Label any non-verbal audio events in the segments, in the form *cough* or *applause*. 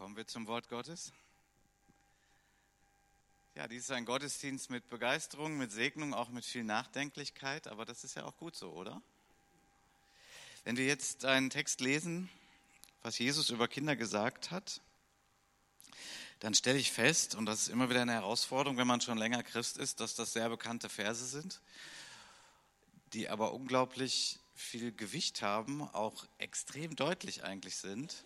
Kommen wir zum Wort Gottes. Ja, dies ist ein Gottesdienst mit Begeisterung, mit Segnung, auch mit viel Nachdenklichkeit, aber das ist ja auch gut so, oder? Wenn wir jetzt einen Text lesen, was Jesus über Kinder gesagt hat, dann stelle ich fest, und das ist immer wieder eine Herausforderung, wenn man schon länger Christ ist, dass das sehr bekannte Verse sind, die aber unglaublich viel Gewicht haben, auch extrem deutlich eigentlich sind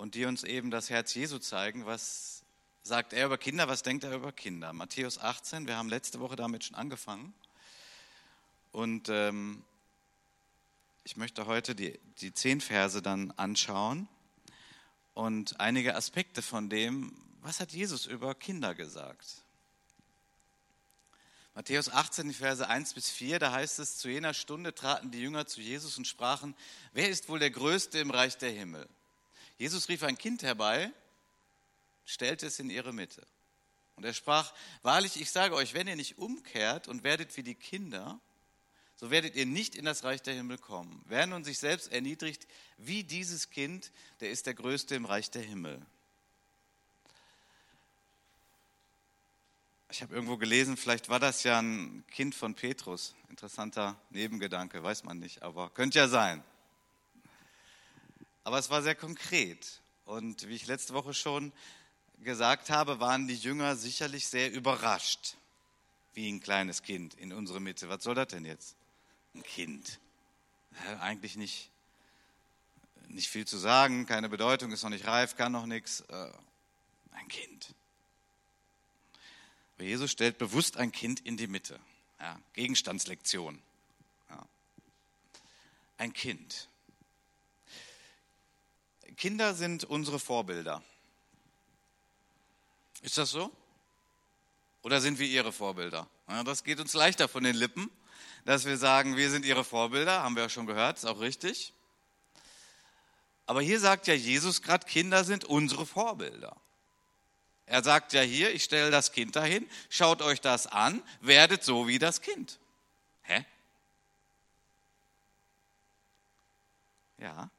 und die uns eben das Herz Jesu zeigen. Was sagt er über Kinder? Was denkt er über Kinder? Matthäus 18, wir haben letzte Woche damit schon angefangen. Und ähm, ich möchte heute die, die zehn Verse dann anschauen und einige Aspekte von dem, was hat Jesus über Kinder gesagt. Matthäus 18, die Verse 1 bis 4, da heißt es, zu jener Stunde traten die Jünger zu Jesus und sprachen, wer ist wohl der Größte im Reich der Himmel? Jesus rief ein Kind herbei, stellte es in ihre Mitte. Und er sprach, wahrlich, ich sage euch, wenn ihr nicht umkehrt und werdet wie die Kinder, so werdet ihr nicht in das Reich der Himmel kommen. Wer nun sich selbst erniedrigt wie dieses Kind, der ist der Größte im Reich der Himmel. Ich habe irgendwo gelesen, vielleicht war das ja ein Kind von Petrus. Interessanter Nebengedanke, weiß man nicht, aber könnte ja sein. Aber es war sehr konkret. Und wie ich letzte Woche schon gesagt habe, waren die Jünger sicherlich sehr überrascht, wie ein kleines Kind in unsere Mitte. Was soll das denn jetzt? Ein Kind. Eigentlich nicht, nicht viel zu sagen, keine Bedeutung, ist noch nicht reif, kann noch nichts. Äh, ein Kind. Aber Jesus stellt bewusst ein Kind in die Mitte. Ja, Gegenstandslektion. Ja. Ein Kind. Kinder sind unsere Vorbilder. Ist das so? Oder sind wir ihre Vorbilder? Ja, das geht uns leichter von den Lippen, dass wir sagen, wir sind ihre Vorbilder, haben wir ja schon gehört, ist auch richtig. Aber hier sagt ja Jesus gerade, Kinder sind unsere Vorbilder. Er sagt ja hier, ich stelle das Kind dahin, schaut euch das an, werdet so wie das Kind. Hä? Ja.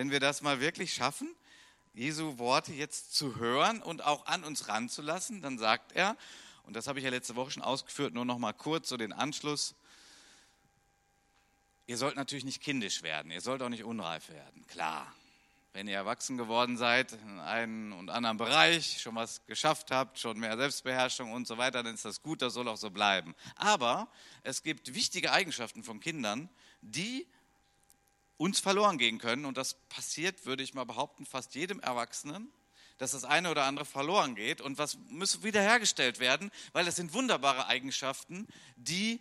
Wenn wir das mal wirklich schaffen, Jesu Worte jetzt zu hören und auch an uns ranzulassen, dann sagt er, und das habe ich ja letzte Woche schon ausgeführt, nur noch mal kurz so den Anschluss. Ihr sollt natürlich nicht kindisch werden, ihr sollt auch nicht unreif werden, klar. Wenn ihr erwachsen geworden seid in einem und anderen Bereich, schon was geschafft habt, schon mehr Selbstbeherrschung und so weiter, dann ist das gut, das soll auch so bleiben. Aber es gibt wichtige Eigenschaften von Kindern, die uns verloren gehen können. Und das passiert, würde ich mal behaupten, fast jedem Erwachsenen, dass das eine oder andere verloren geht. Und was muss wiederhergestellt werden? Weil das sind wunderbare Eigenschaften, die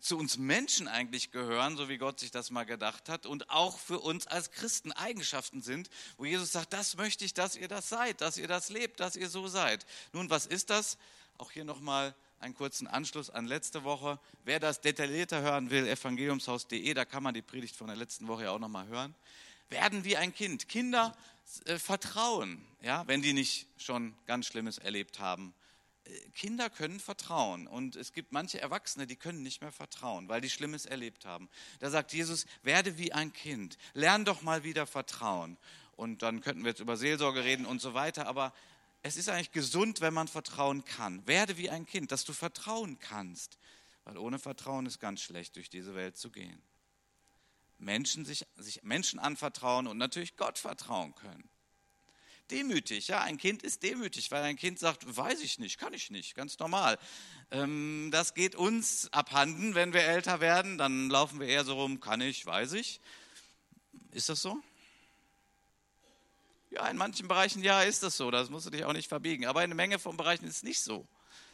zu uns Menschen eigentlich gehören, so wie Gott sich das mal gedacht hat, und auch für uns als Christen Eigenschaften sind, wo Jesus sagt, das möchte ich, dass ihr das seid, dass ihr das lebt, dass ihr so seid. Nun, was ist das? Auch hier nochmal einen kurzen Anschluss an letzte Woche. Wer das detaillierter hören will, evangeliumshaus.de, da kann man die Predigt von der letzten Woche ja auch nochmal hören. Werden wie ein Kind. Kinder äh, vertrauen, ja, wenn die nicht schon ganz Schlimmes erlebt haben. Äh, Kinder können vertrauen und es gibt manche Erwachsene, die können nicht mehr vertrauen, weil die Schlimmes erlebt haben. Da sagt Jesus, werde wie ein Kind, lern doch mal wieder vertrauen. Und dann könnten wir jetzt über Seelsorge reden und so weiter, aber es ist eigentlich gesund, wenn man vertrauen kann. Werde wie ein Kind, dass du vertrauen kannst. Weil ohne Vertrauen ist ganz schlecht, durch diese Welt zu gehen. Menschen sich, sich Menschen anvertrauen und natürlich Gott vertrauen können. Demütig, ja, ein Kind ist demütig, weil ein Kind sagt, weiß ich nicht, kann ich nicht, ganz normal. Ähm, das geht uns abhanden, wenn wir älter werden, dann laufen wir eher so rum, kann ich, weiß ich. Ist das so? Ja, in manchen Bereichen ja ist das so, das musst du dich auch nicht verbiegen. Aber in einer Menge von Bereichen ist es nicht so.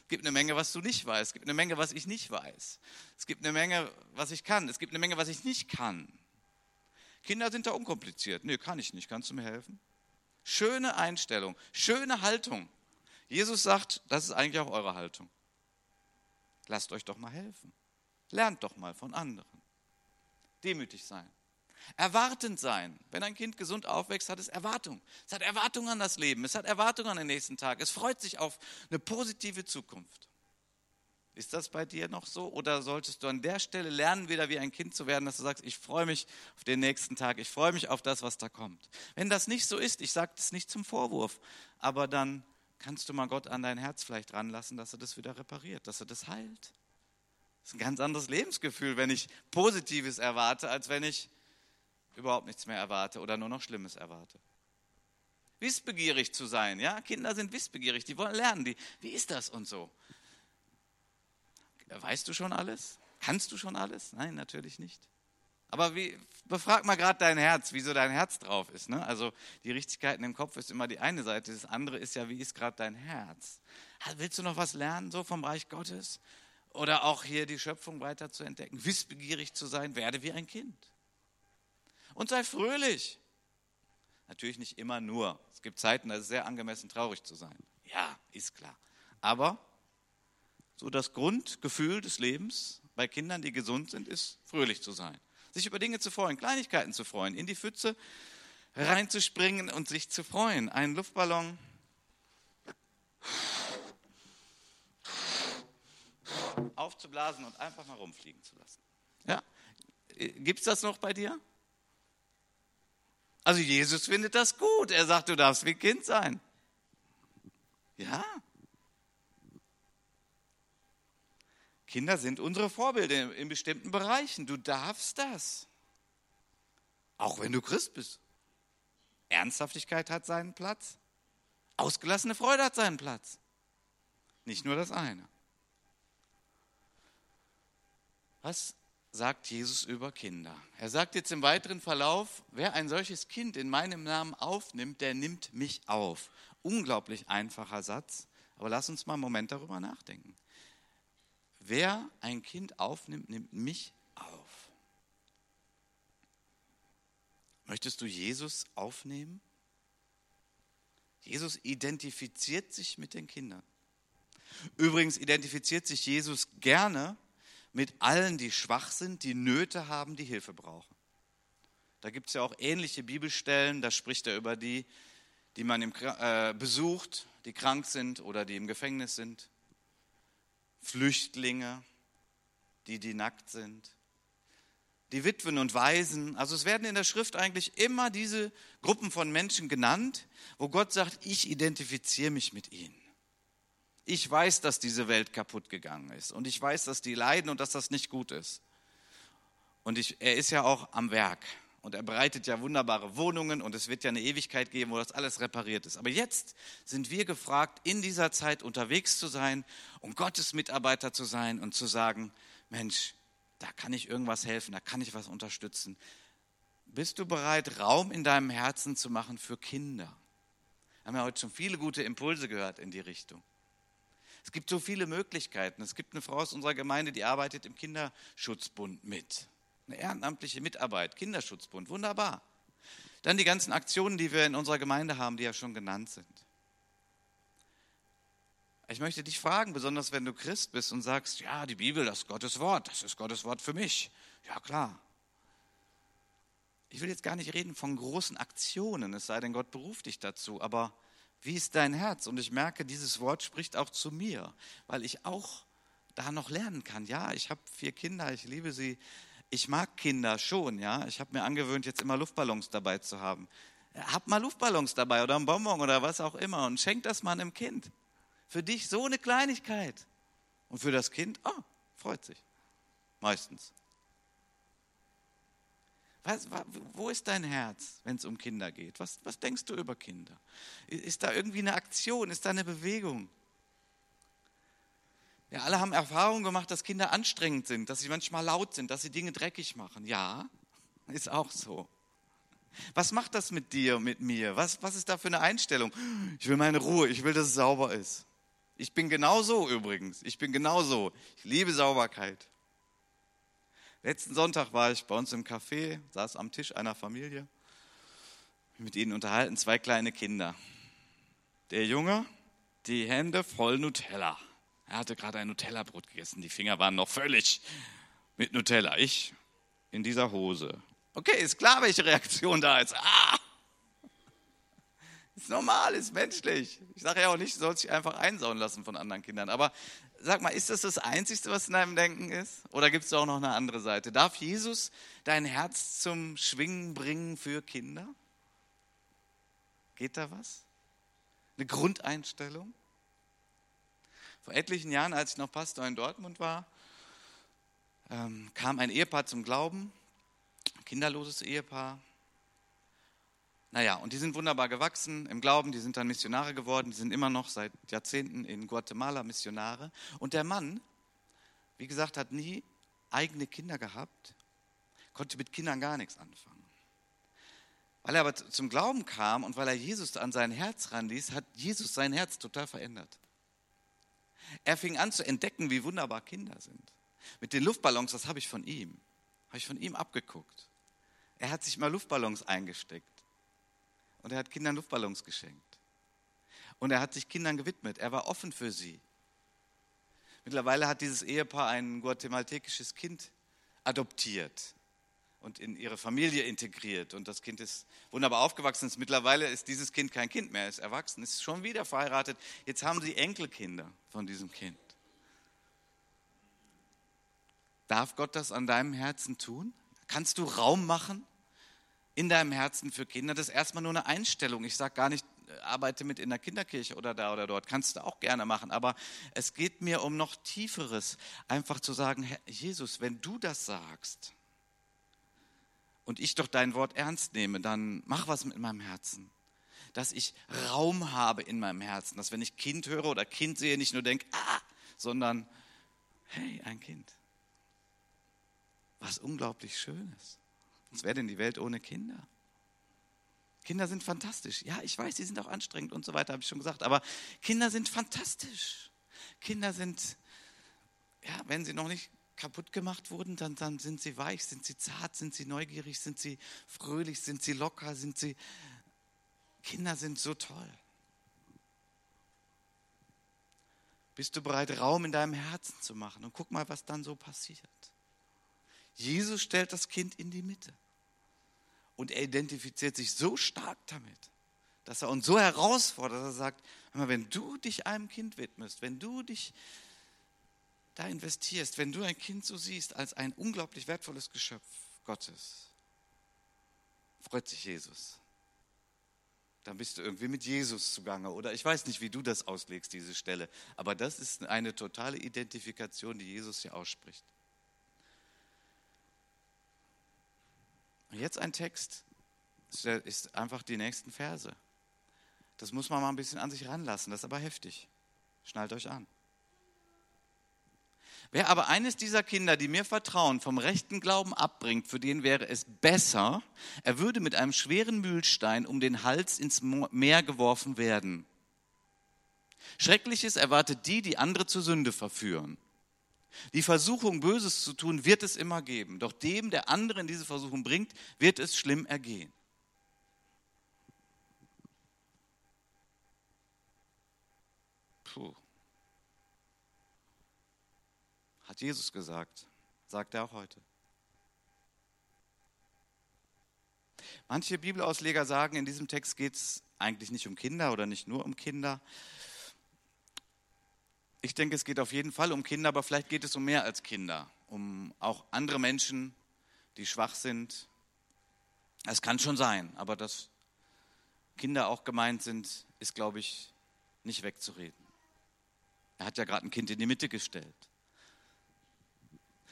Es gibt eine Menge, was du nicht weißt. Es gibt eine Menge, was ich nicht weiß. Es gibt eine Menge, was ich kann. Es gibt eine Menge, was ich nicht kann. Kinder sind da unkompliziert. Nee, kann ich nicht. Kannst du mir helfen? Schöne Einstellung, schöne Haltung. Jesus sagt, das ist eigentlich auch eure Haltung. Lasst euch doch mal helfen. Lernt doch mal von anderen. Demütig sein. Erwartend sein. Wenn ein Kind gesund aufwächst, hat es Erwartung. Es hat Erwartung an das Leben. Es hat Erwartung an den nächsten Tag. Es freut sich auf eine positive Zukunft. Ist das bei dir noch so? Oder solltest du an der Stelle lernen, wieder wie ein Kind zu werden, dass du sagst, ich freue mich auf den nächsten Tag, ich freue mich auf das, was da kommt. Wenn das nicht so ist, ich sage das nicht zum Vorwurf, aber dann kannst du mal Gott an dein Herz vielleicht ranlassen, dass er das wieder repariert, dass er das heilt. Das ist ein ganz anderes Lebensgefühl, wenn ich Positives erwarte, als wenn ich überhaupt nichts mehr erwarte oder nur noch Schlimmes erwarte. Wissbegierig zu sein, ja, Kinder sind wissbegierig, die wollen lernen, die, wie ist das und so. Weißt du schon alles? Kannst du schon alles? Nein, natürlich nicht. Aber wie, befrag mal gerade dein Herz, wieso dein Herz drauf ist. Ne? Also die Richtigkeiten im Kopf ist immer die eine Seite, das andere ist ja, wie ist gerade dein Herz? Willst du noch was lernen, so vom Reich Gottes? Oder auch hier die Schöpfung weiter zu entdecken, wissbegierig zu sein, werde wie ein Kind. Und sei fröhlich. Natürlich nicht immer nur. Es gibt Zeiten, da ist es sehr angemessen, traurig zu sein. Ja, ist klar. Aber so das Grundgefühl des Lebens bei Kindern, die gesund sind, ist fröhlich zu sein. Sich über Dinge zu freuen, Kleinigkeiten zu freuen, in die Pfütze reinzuspringen und sich zu freuen. Einen Luftballon aufzublasen und einfach mal rumfliegen zu lassen. Ja? Gibt es das noch bei dir? Also Jesus findet das gut. Er sagt, du darfst wie Kind sein. Ja, Kinder sind unsere Vorbilder in bestimmten Bereichen. Du darfst das. Auch wenn du Christ bist. Ernsthaftigkeit hat seinen Platz. Ausgelassene Freude hat seinen Platz. Nicht nur das eine. Was sagt Jesus über Kinder? Er sagt jetzt im weiteren Verlauf, wer ein solches Kind in meinem Namen aufnimmt, der nimmt mich auf. Unglaublich einfacher Satz, aber lass uns mal einen Moment darüber nachdenken. Wer ein Kind aufnimmt, nimmt mich auf. Möchtest du Jesus aufnehmen? Jesus identifiziert sich mit den Kindern. Übrigens identifiziert sich Jesus gerne mit allen, die schwach sind, die Nöte haben, die Hilfe brauchen. Da gibt es ja auch ähnliche Bibelstellen, da spricht er über die, die man im, äh, besucht, die krank sind oder die im Gefängnis sind. Flüchtlinge, die, die nackt sind, die Witwen und Waisen. Also es werden in der Schrift eigentlich immer diese Gruppen von Menschen genannt, wo Gott sagt, ich identifiziere mich mit ihnen. Ich weiß, dass diese Welt kaputt gegangen ist und ich weiß, dass die leiden und dass das nicht gut ist. Und ich, er ist ja auch am Werk und er bereitet ja wunderbare Wohnungen und es wird ja eine Ewigkeit geben, wo das alles repariert ist. Aber jetzt sind wir gefragt, in dieser Zeit unterwegs zu sein, um Gottes Mitarbeiter zu sein und zu sagen, Mensch, da kann ich irgendwas helfen, da kann ich was unterstützen. Bist du bereit, Raum in deinem Herzen zu machen für Kinder? Wir haben ja heute schon viele gute Impulse gehört in die Richtung. Es gibt so viele Möglichkeiten. Es gibt eine Frau aus unserer Gemeinde, die arbeitet im Kinderschutzbund mit. Eine ehrenamtliche Mitarbeit, Kinderschutzbund, wunderbar. Dann die ganzen Aktionen, die wir in unserer Gemeinde haben, die ja schon genannt sind. Ich möchte dich fragen, besonders wenn du Christ bist und sagst, ja, die Bibel, das ist Gottes Wort, das ist Gottes Wort für mich. Ja, klar. Ich will jetzt gar nicht reden von großen Aktionen, es sei denn, Gott beruft dich dazu, aber wie ist dein Herz? Und ich merke, dieses Wort spricht auch zu mir, weil ich auch da noch lernen kann. Ja, ich habe vier Kinder, ich liebe sie, ich mag Kinder schon, ja. Ich habe mir angewöhnt, jetzt immer Luftballons dabei zu haben. Hab mal Luftballons dabei oder einen Bonbon oder was auch immer und schenk das mal einem Kind. Für dich so eine Kleinigkeit. Und für das Kind, oh, freut sich. Meistens. Was, wo ist dein Herz, wenn es um Kinder geht? Was, was denkst du über Kinder? Ist da irgendwie eine Aktion? Ist da eine Bewegung? Wir alle haben Erfahrungen gemacht, dass Kinder anstrengend sind, dass sie manchmal laut sind, dass sie Dinge dreckig machen. Ja, ist auch so. Was macht das mit dir, mit mir? Was, was ist da für eine Einstellung? Ich will meine Ruhe, ich will, dass es sauber ist. Ich bin genauso übrigens. Ich bin genauso. Ich liebe Sauberkeit. Letzten Sonntag war ich bei uns im Café, saß am Tisch einer Familie, mit ihnen unterhalten, zwei kleine Kinder. Der Junge, die Hände voll Nutella. Er hatte gerade ein Nutella-Brot gegessen. Die Finger waren noch völlig mit Nutella. Ich in dieser Hose. Okay, ist klar, welche Reaktion da ist. Ah! Normal, ist menschlich. Ich sage ja auch nicht, du sollst dich einfach einsauen lassen von anderen Kindern. Aber sag mal, ist das das Einzige, was in deinem Denken ist? Oder gibt es auch noch eine andere Seite? Darf Jesus dein Herz zum Schwingen bringen für Kinder? Geht da was? Eine Grundeinstellung? Vor etlichen Jahren, als ich noch Pastor in Dortmund war, ähm, kam ein Ehepaar zum Glauben, ein kinderloses Ehepaar. Naja, und die sind wunderbar gewachsen im Glauben, die sind dann Missionare geworden, die sind immer noch seit Jahrzehnten in Guatemala Missionare. Und der Mann, wie gesagt, hat nie eigene Kinder gehabt, konnte mit Kindern gar nichts anfangen. Weil er aber zum Glauben kam und weil er Jesus an sein Herz ranließ, hat Jesus sein Herz total verändert. Er fing an zu entdecken, wie wunderbar Kinder sind. Mit den Luftballons, das habe ich von ihm, habe ich von ihm abgeguckt. Er hat sich mal Luftballons eingesteckt und er hat Kindern Luftballons geschenkt. Und er hat sich Kindern gewidmet. Er war offen für sie. Mittlerweile hat dieses Ehepaar ein guatemaltekisches Kind adoptiert und in ihre Familie integriert. Und das Kind ist wunderbar aufgewachsen. Mittlerweile ist dieses Kind kein Kind mehr, ist erwachsen, ist schon wieder verheiratet. Jetzt haben sie Enkelkinder von diesem Kind. Darf Gott das an deinem Herzen tun? Kannst du Raum machen in deinem Herzen für Kinder? Das ist erstmal nur eine Einstellung. Ich sage gar nicht, arbeite mit in der Kinderkirche oder da oder dort. Kannst du auch gerne machen. Aber es geht mir um noch Tieferes. Einfach zu sagen, Herr Jesus, wenn du das sagst, und ich doch dein Wort ernst nehme, dann mach was mit meinem Herzen. Dass ich Raum habe in meinem Herzen, dass wenn ich Kind höre oder Kind sehe, nicht nur denke, ah, sondern, hey, ein Kind. Was unglaublich Schönes. Was wäre denn die Welt ohne Kinder? Kinder sind fantastisch. Ja, ich weiß, sie sind auch anstrengend und so weiter, habe ich schon gesagt. Aber Kinder sind fantastisch. Kinder sind, ja, wenn sie noch nicht kaputt gemacht wurden, dann, dann sind sie weich, sind sie zart, sind sie neugierig, sind sie fröhlich, sind sie locker, sind sie... Kinder sind so toll. Bist du bereit, Raum in deinem Herzen zu machen? Und guck mal, was dann so passiert. Jesus stellt das Kind in die Mitte. Und er identifiziert sich so stark damit, dass er uns so herausfordert, dass er sagt, wenn du dich einem Kind widmest, wenn du dich da investierst, wenn du ein Kind so siehst als ein unglaublich wertvolles Geschöpf Gottes, freut sich Jesus. Dann bist du irgendwie mit Jesus zugange. Oder ich weiß nicht, wie du das auslegst, diese Stelle. Aber das ist eine totale Identifikation, die Jesus hier ausspricht. Und jetzt ein Text, ist einfach die nächsten Verse. Das muss man mal ein bisschen an sich ranlassen. Das ist aber heftig. Schnallt euch an. Wer aber eines dieser Kinder, die mir vertrauen, vom rechten Glauben abbringt, für den wäre es besser, er würde mit einem schweren Mühlstein um den Hals ins Meer geworfen werden. Schreckliches erwartet die, die andere zur Sünde verführen. Die Versuchung, Böses zu tun, wird es immer geben. Doch dem, der andere in diese Versuchung bringt, wird es schlimm ergehen. Puh. Hat Jesus gesagt, sagt er auch heute. Manche Bibelausleger sagen, in diesem Text geht es eigentlich nicht um Kinder oder nicht nur um Kinder. Ich denke, es geht auf jeden Fall um Kinder, aber vielleicht geht es um mehr als Kinder, um auch andere Menschen, die schwach sind. Es kann schon sein, aber dass Kinder auch gemeint sind, ist, glaube ich, nicht wegzureden. Er hat ja gerade ein Kind in die Mitte gestellt.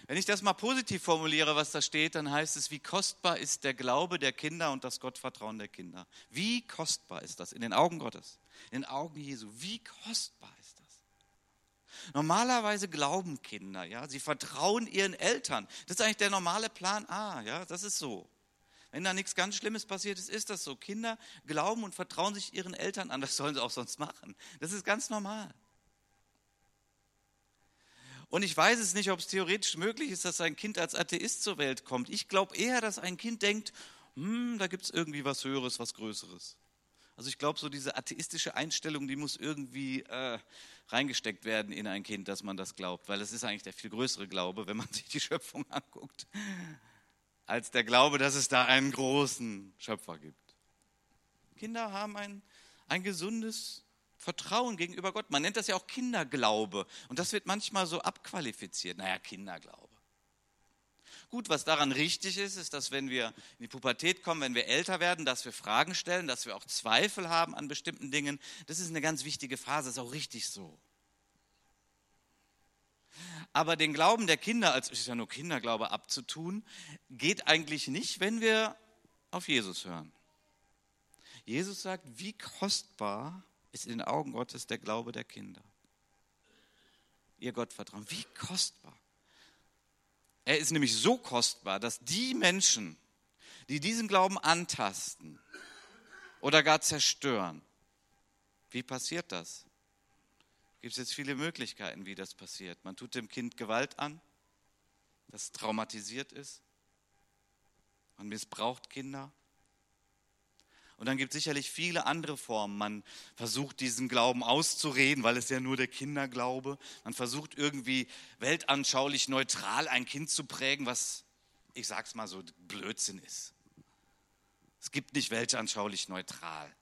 Wenn ich das mal positiv formuliere, was da steht, dann heißt es, wie kostbar ist der Glaube der Kinder und das Gottvertrauen der Kinder. Wie kostbar ist das in den Augen Gottes, in den Augen Jesu? Wie kostbar? Normalerweise glauben Kinder, ja, sie vertrauen ihren Eltern. Das ist eigentlich der normale Plan A, ja, das ist so. Wenn da nichts ganz Schlimmes passiert ist, ist das so. Kinder glauben und vertrauen sich ihren Eltern an. Das sollen sie auch sonst machen. Das ist ganz normal. Und ich weiß es nicht, ob es theoretisch möglich ist, dass ein Kind als Atheist zur Welt kommt. Ich glaube eher, dass ein Kind denkt, hm, da gibt es irgendwie was Höheres, was Größeres. Also ich glaube, so diese atheistische Einstellung, die muss irgendwie äh, reingesteckt werden in ein Kind, dass man das glaubt. Weil es ist eigentlich der viel größere Glaube, wenn man *laughs* sich die Schöpfung anguckt, als der Glaube, dass es da einen großen Schöpfer gibt. Kinder haben ein, ein gesundes Vertrauen gegenüber Gott. Man nennt das ja auch Kinderglaube. Und das wird manchmal so abqualifiziert. Naja, Kinderglaube. Gut, was daran richtig ist, ist, dass wenn wir in die Pubertät kommen, wenn wir älter werden, dass wir Fragen stellen, dass wir auch Zweifel haben an bestimmten Dingen. Das ist eine ganz wichtige Phase, ist auch richtig so. Aber den Glauben der Kinder, als ist ja nur Kinderglaube abzutun, geht eigentlich nicht, wenn wir auf Jesus hören. Jesus sagt, wie kostbar ist in den Augen Gottes der Glaube der Kinder. Ihr Gottvertrauen, wie kostbar. Er ist nämlich so kostbar, dass die Menschen, die diesen Glauben antasten oder gar zerstören, wie passiert das? Gibt es jetzt viele Möglichkeiten, wie das passiert. Man tut dem Kind Gewalt an, das traumatisiert ist. Man missbraucht Kinder. Und dann gibt es sicherlich viele andere Formen. Man versucht diesen Glauben auszureden, weil es ja nur der Kinderglaube. Man versucht irgendwie weltanschaulich neutral ein Kind zu prägen, was, ich sag's mal so, Blödsinn ist. Es gibt nicht weltanschaulich neutral.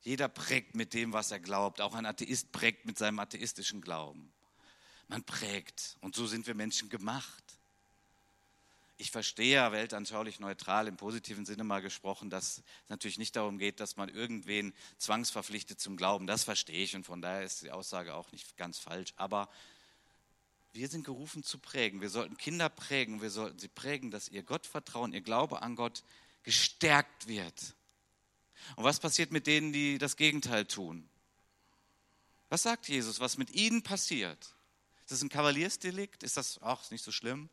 Jeder prägt mit dem, was er glaubt. Auch ein Atheist prägt mit seinem atheistischen Glauben. Man prägt. Und so sind wir Menschen gemacht ich verstehe ja weltanschaulich neutral im positiven Sinne mal gesprochen, dass es natürlich nicht darum geht, dass man irgendwen zwangsverpflichtet zum Glauben. Das verstehe ich und von daher ist die Aussage auch nicht ganz falsch. Aber wir sind gerufen zu prägen. Wir sollten Kinder prägen. Wir sollten sie prägen, dass ihr Gottvertrauen, ihr Glaube an Gott gestärkt wird. Und was passiert mit denen, die das Gegenteil tun? Was sagt Jesus, was mit ihnen passiert? Ist das ein Kavaliersdelikt? Ist das, ist nicht so schlimm?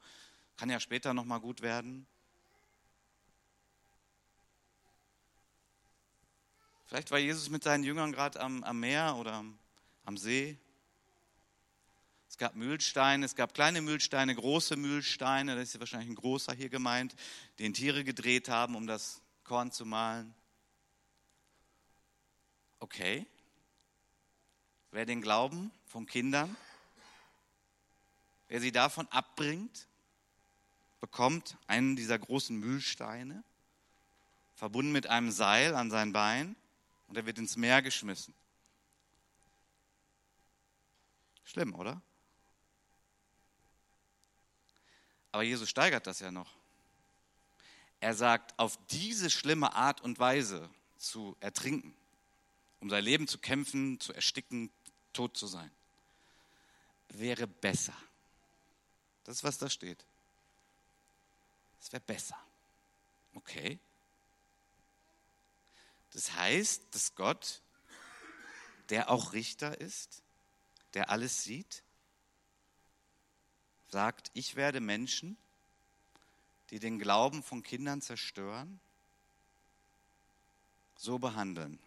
Kann ja später nochmal gut werden. Vielleicht war Jesus mit seinen Jüngern gerade am, am, Meer oder am, am See. Es gab Mühlsteine, es gab kleine Mühlsteine, große Mühlsteine, das ist wahrscheinlich ein großer hier gemeint, den Tiere gedreht haben, um das Korn zu mahlen. Okay. Wer den Glauben von Kindern, wer sie davon abbringt, bekommt einen dieser großen Mühlsteine, verbunden mit einem Seil an sein Bein, und er wird ins Meer geschmissen. Schlimm, oder? Aber Jesus steigert das ja noch. Er sagt, auf diese schlimme Art und Weise zu ertrinken, um sein Leben zu kämpfen, zu ersticken, tot zu sein, wäre besser. Das ist, was da steht. Es wäre besser. Okay. Das heißt, dass Gott, der auch Richter ist, der alles sieht, sagt, ich werde Menschen, die den Glauben von Kindern zerstören, so behandeln.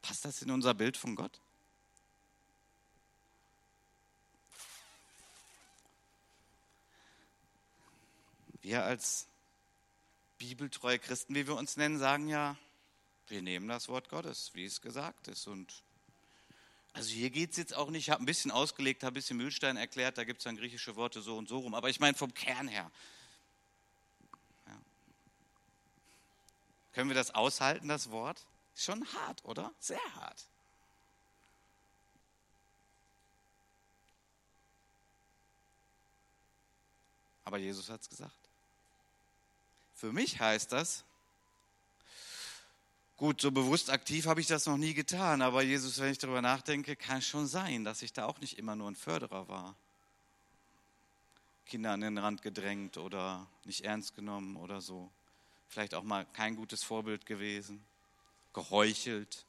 Passt das in unser Bild von Gott? Wir als bibeltreue Christen, wie wir uns nennen, sagen ja, wir nehmen das Wort Gottes, wie es gesagt ist. Und also hier geht es jetzt auch nicht, ich habe ein bisschen ausgelegt, habe ein bisschen Mühlstein erklärt, da gibt es dann griechische Worte so und so rum. Aber ich meine vom Kern her. Ja. Können wir das aushalten, das Wort? Ist schon hart, oder? Sehr hart. Aber Jesus hat es gesagt. Für mich heißt das, gut, so bewusst aktiv habe ich das noch nie getan, aber Jesus, wenn ich darüber nachdenke, kann schon sein, dass ich da auch nicht immer nur ein Förderer war. Kinder an den Rand gedrängt oder nicht ernst genommen oder so. Vielleicht auch mal kein gutes Vorbild gewesen, geheuchelt.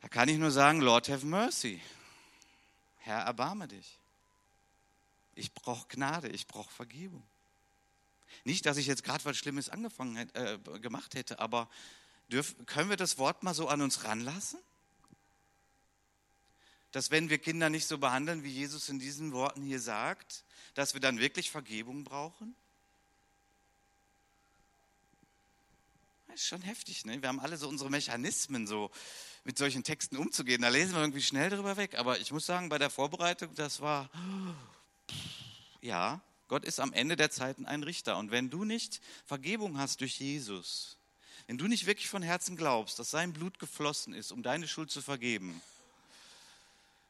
Da kann ich nur sagen, Lord have mercy. Herr, erbarme dich. Ich brauche Gnade, ich brauche Vergebung. Nicht, dass ich jetzt gerade was Schlimmes angefangen äh, gemacht hätte, aber dürf, können wir das Wort mal so an uns ranlassen? Dass wenn wir Kinder nicht so behandeln, wie Jesus in diesen Worten hier sagt, dass wir dann wirklich Vergebung brauchen? Das ist schon heftig, ne? Wir haben alle so unsere Mechanismen, so mit solchen Texten umzugehen. Da lesen wir irgendwie schnell drüber weg. Aber ich muss sagen, bei der Vorbereitung, das war, ja, Gott ist am Ende der Zeiten ein Richter. Und wenn du nicht Vergebung hast durch Jesus, wenn du nicht wirklich von Herzen glaubst, dass sein Blut geflossen ist, um deine Schuld zu vergeben,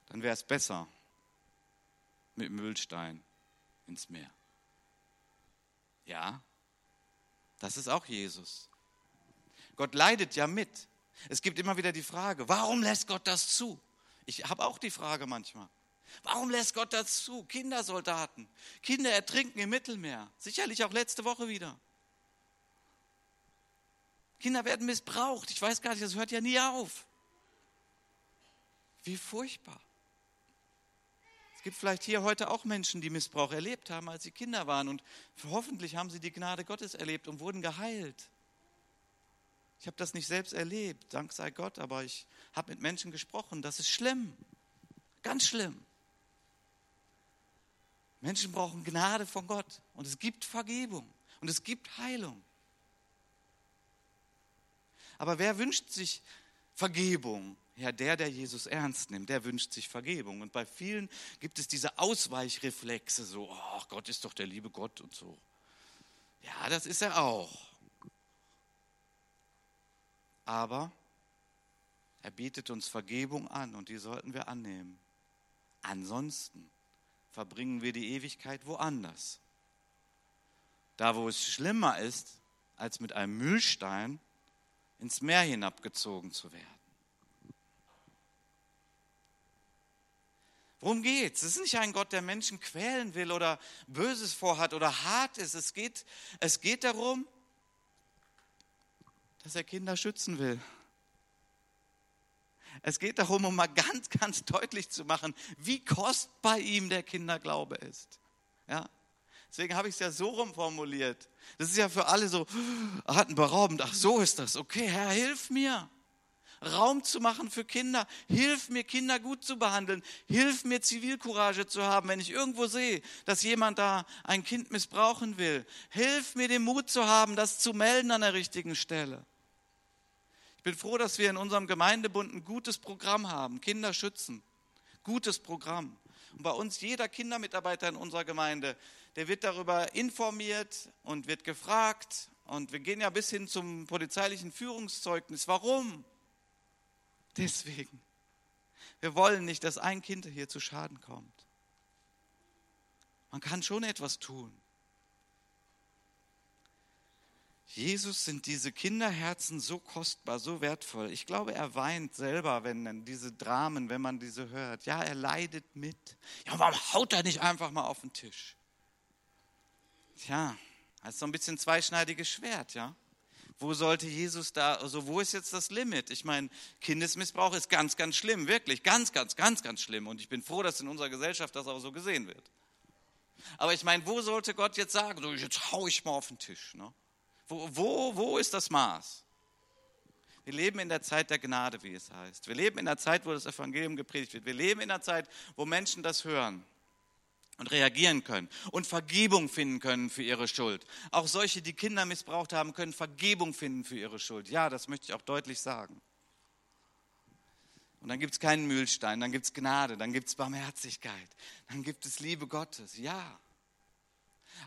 dann wäre es besser mit Müllstein ins Meer. Ja, das ist auch Jesus. Gott leidet ja mit. Es gibt immer wieder die Frage, warum lässt Gott das zu? Ich habe auch die Frage manchmal. Warum lässt Gott das zu? Kindersoldaten, Kinder ertrinken im Mittelmeer, sicherlich auch letzte Woche wieder. Kinder werden missbraucht. Ich weiß gar nicht, das hört ja nie auf. Wie furchtbar. Es gibt vielleicht hier heute auch Menschen, die Missbrauch erlebt haben, als sie Kinder waren. Und hoffentlich haben sie die Gnade Gottes erlebt und wurden geheilt. Ich habe das nicht selbst erlebt, dank sei Gott, aber ich habe mit Menschen gesprochen. Das ist schlimm, ganz schlimm. Menschen brauchen Gnade von Gott und es gibt Vergebung und es gibt Heilung. Aber wer wünscht sich Vergebung? Ja, der, der Jesus ernst nimmt, der wünscht sich Vergebung. Und bei vielen gibt es diese Ausweichreflexe, so, ach Gott ist doch der liebe Gott und so. Ja, das ist er auch. Aber er bietet uns Vergebung an und die sollten wir annehmen. Ansonsten verbringen wir die Ewigkeit woanders. Da, wo es schlimmer ist, als mit einem Mühlstein ins Meer hinabgezogen zu werden. Worum geht's? Es ist nicht ein Gott, der Menschen quälen will oder Böses vorhat oder hart ist. Es geht, es geht darum, dass er Kinder schützen will. Es geht darum, um mal ganz, ganz deutlich zu machen, wie kostbar ihm der Kinderglaube ist. Ja? Deswegen habe ich es ja so rumformuliert. Das ist ja für alle so atemberaubend. Ach, so ist das. Okay, Herr, hilf mir. Raum zu machen für Kinder. Hilf mir, Kinder gut zu behandeln. Hilf mir, Zivilcourage zu haben, wenn ich irgendwo sehe, dass jemand da ein Kind missbrauchen will. Hilf mir, den Mut zu haben, das zu melden an der richtigen Stelle. Ich bin froh, dass wir in unserem Gemeindebund ein gutes Programm haben. Kinder schützen. Gutes Programm. Und bei uns, jeder Kindermitarbeiter in unserer Gemeinde, der wird darüber informiert und wird gefragt. Und wir gehen ja bis hin zum polizeilichen Führungszeugnis. Warum? Deswegen. Wir wollen nicht, dass ein Kind hier zu Schaden kommt. Man kann schon etwas tun. Jesus sind diese Kinderherzen so kostbar, so wertvoll. Ich glaube, er weint selber, wenn diese Dramen, wenn man diese hört. Ja, er leidet mit. Ja, warum haut er nicht einfach mal auf den Tisch? Tja, das ist so ein bisschen zweischneidiges Schwert, ja. Wo sollte Jesus da, also wo ist jetzt das Limit? Ich meine, Kindesmissbrauch ist ganz, ganz schlimm, wirklich, ganz, ganz, ganz, ganz schlimm. Und ich bin froh, dass in unserer Gesellschaft das auch so gesehen wird. Aber ich meine, wo sollte Gott jetzt sagen, so, jetzt hau ich mal auf den Tisch? Ne? Wo, wo, wo ist das Maß? Wir leben in der Zeit der Gnade, wie es heißt. Wir leben in der Zeit, wo das Evangelium gepredigt wird. Wir leben in der Zeit, wo Menschen das hören und reagieren können und Vergebung finden können für ihre Schuld. Auch solche, die Kinder missbraucht haben, können Vergebung finden für ihre Schuld. Ja, das möchte ich auch deutlich sagen. Und dann gibt es keinen Mühlstein, dann gibt es Gnade, dann gibt es Barmherzigkeit, dann gibt es Liebe Gottes. Ja.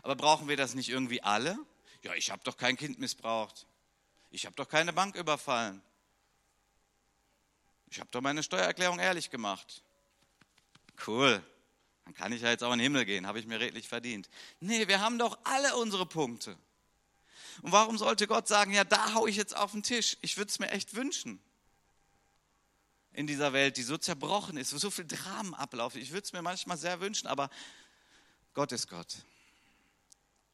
Aber brauchen wir das nicht irgendwie alle? Ja, ich habe doch kein Kind missbraucht. Ich habe doch keine Bank überfallen. Ich habe doch meine Steuererklärung ehrlich gemacht. Cool. Dann kann ich ja jetzt auch in den Himmel gehen, habe ich mir redlich verdient. Nee, wir haben doch alle unsere Punkte. Und warum sollte Gott sagen, ja, da haue ich jetzt auf den Tisch? Ich würde es mir echt wünschen. In dieser Welt, die so zerbrochen ist, wo so viel Dramen ablaufen. Ich würde es mir manchmal sehr wünschen, aber Gott ist Gott.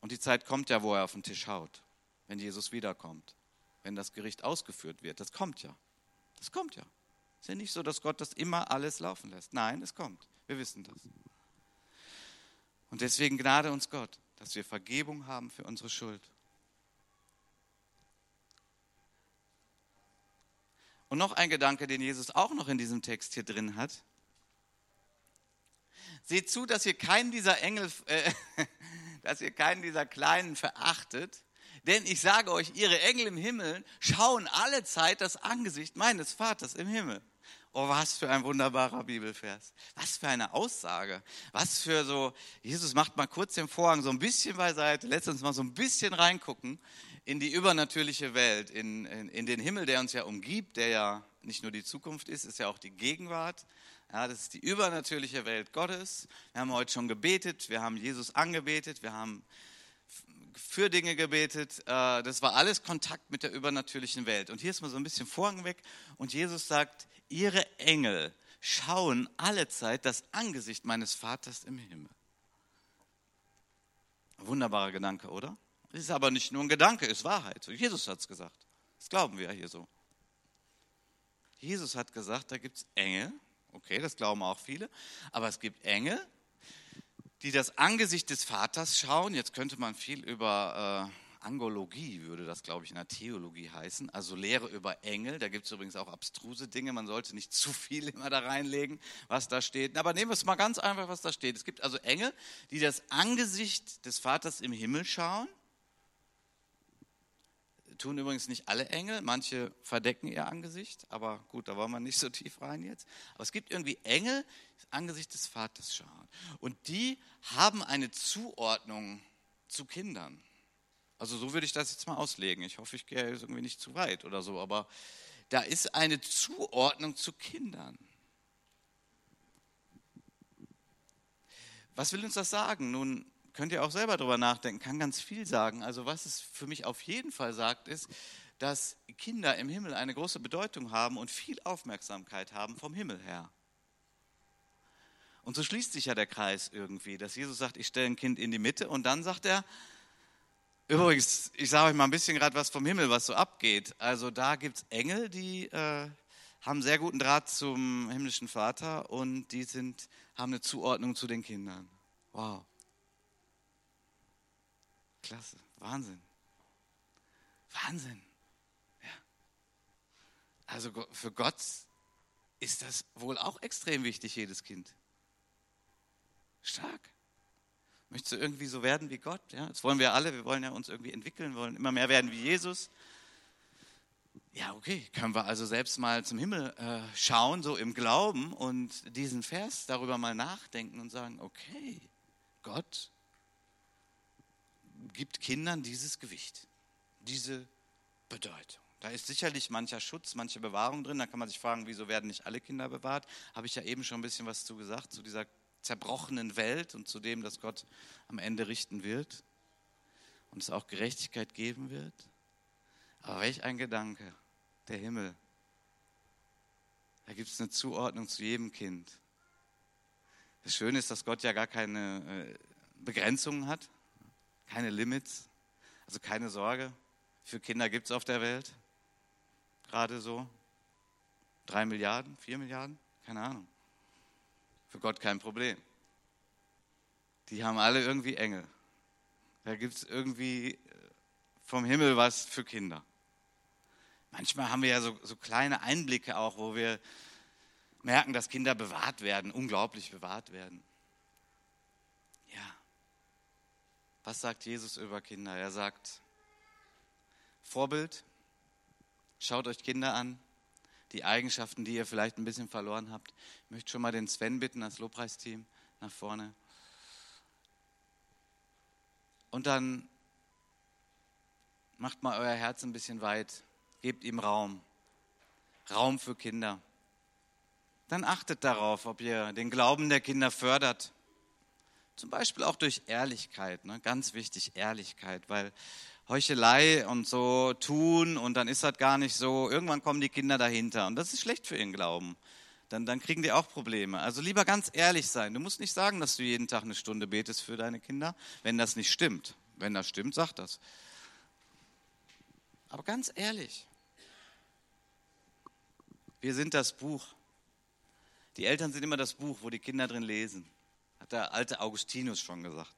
Und die Zeit kommt ja, wo er auf den Tisch haut, wenn Jesus wiederkommt, wenn das Gericht ausgeführt wird. Das kommt ja. Das kommt ja. Es ist ja nicht so, dass Gott das immer alles laufen lässt. Nein, es kommt. Wir wissen das. Und deswegen gnade uns Gott, dass wir Vergebung haben für unsere Schuld. Und noch ein Gedanke, den Jesus auch noch in diesem Text hier drin hat. Seht zu, dass ihr keinen dieser Engel, äh, *laughs* dass ihr keinen dieser Kleinen verachtet, denn ich sage euch, ihre Engel im Himmel schauen alle Zeit das Angesicht meines Vaters im Himmel. Oh, was für ein wunderbarer Bibelvers. Was für eine Aussage. Was für so, Jesus macht mal kurz den Vorhang so ein bisschen beiseite, lässt uns mal so ein bisschen reingucken in die übernatürliche Welt, in, in, in, den Himmel, der uns ja umgibt, der ja nicht nur die Zukunft ist, ist ja auch die Gegenwart. Ja, das ist die übernatürliche Welt Gottes. Wir haben heute schon gebetet, wir haben Jesus angebetet, wir haben für Dinge gebetet. Äh, das war alles Kontakt mit der übernatürlichen Welt. Und hier ist mal so ein bisschen Vorhang weg und Jesus sagt, ihre Engel schauen alle Zeit das Angesicht meines Vaters im Himmel. Wunderbarer Gedanke, oder? Es ist aber nicht nur ein Gedanke, es ist Wahrheit. Jesus hat es gesagt. Das glauben wir ja hier so. Jesus hat gesagt, da gibt es Engel. Okay, das glauben auch viele. Aber es gibt Engel, die das Angesicht des Vaters schauen. Jetzt könnte man viel über äh, Angologie würde das, glaube ich, in der Theologie heißen, also Lehre über Engel. Da gibt es übrigens auch abstruse Dinge. Man sollte nicht zu viel immer da reinlegen, was da steht. Aber nehmen wir es mal ganz einfach, was da steht. Es gibt also Engel, die das Angesicht des Vaters im Himmel schauen. Tun übrigens nicht alle Engel, manche verdecken ihr Angesicht, aber gut, da wollen wir nicht so tief rein jetzt. Aber es gibt irgendwie Engel, das Angesicht des Vaters schauen. Und die haben eine Zuordnung zu Kindern. Also so würde ich das jetzt mal auslegen. Ich hoffe, ich gehe jetzt irgendwie nicht zu weit oder so, aber da ist eine Zuordnung zu Kindern. Was will uns das sagen? Nun könnt ihr auch selber darüber nachdenken, kann ganz viel sagen. Also was es für mich auf jeden Fall sagt, ist, dass Kinder im Himmel eine große Bedeutung haben und viel Aufmerksamkeit haben vom Himmel her. Und so schließt sich ja der Kreis irgendwie, dass Jesus sagt, ich stelle ein Kind in die Mitte und dann sagt er, Übrigens, ich sage euch mal ein bisschen gerade was vom Himmel, was so abgeht. Also da gibt es Engel, die äh, haben sehr guten Draht zum himmlischen Vater und die sind, haben eine Zuordnung zu den Kindern. Wow. Klasse, Wahnsinn. Wahnsinn. Ja. Also für Gott ist das wohl auch extrem wichtig, jedes Kind. Stark. Möchtest du irgendwie so werden wie Gott? Ja, das wollen wir alle. Wir wollen ja uns irgendwie entwickeln, wollen immer mehr werden wie Jesus. Ja, okay, können wir also selbst mal zum Himmel äh, schauen, so im Glauben und diesen Vers darüber mal nachdenken und sagen, okay, Gott gibt Kindern dieses Gewicht, diese Bedeutung. Da ist sicherlich mancher Schutz, manche Bewahrung drin. Da kann man sich fragen, wieso werden nicht alle Kinder bewahrt? Habe ich ja eben schon ein bisschen was zu gesagt, zu dieser zerbrochenen Welt und zu dem, dass Gott am Ende richten wird und es auch Gerechtigkeit geben wird. Aber welch ein Gedanke, der Himmel. Da gibt es eine Zuordnung zu jedem Kind. Das Schöne ist, dass Gott ja gar keine äh, Begrenzungen hat, keine Limits, also keine Sorge. Für Kinder gibt es auf der Welt gerade so drei Milliarden, vier Milliarden, keine Ahnung. Für Gott kein Problem. Die haben alle irgendwie Engel. Da gibt es irgendwie äh, vom Himmel was für Kinder. Manchmal haben wir ja so, so kleine Einblicke auch, wo wir merken, dass Kinder bewahrt werden, unglaublich bewahrt werden. Ja. Was sagt Jesus über Kinder? Er sagt, Vorbild, schaut euch Kinder an, die Eigenschaften, die ihr vielleicht ein bisschen verloren habt. Ich möchte schon mal den Sven bitten, das Lobpreisteam nach vorne. Und dann macht mal euer Herz ein bisschen weit, gebt ihm Raum. Raum für Kinder. Dann achtet darauf, ob ihr den Glauben der Kinder fördert. Zum Beispiel auch durch Ehrlichkeit, ne? ganz wichtig, Ehrlichkeit, weil Heuchelei und so tun und dann ist das gar nicht so. Irgendwann kommen die Kinder dahinter und das ist schlecht für ihren Glauben. Dann, dann kriegen die auch Probleme. Also lieber ganz ehrlich sein. Du musst nicht sagen, dass du jeden Tag eine Stunde betest für deine Kinder, wenn das nicht stimmt. Wenn das stimmt, sag das. Aber ganz ehrlich, wir sind das Buch. Die Eltern sind immer das Buch, wo die Kinder drin lesen. Hat der alte Augustinus schon gesagt.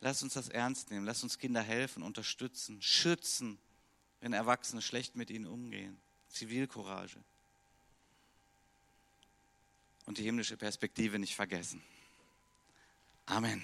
Lass uns das ernst nehmen. Lass uns Kinder helfen, unterstützen, schützen, wenn Erwachsene schlecht mit ihnen umgehen. Zivilcourage. Und die himmlische Perspektive nicht vergessen. Amen.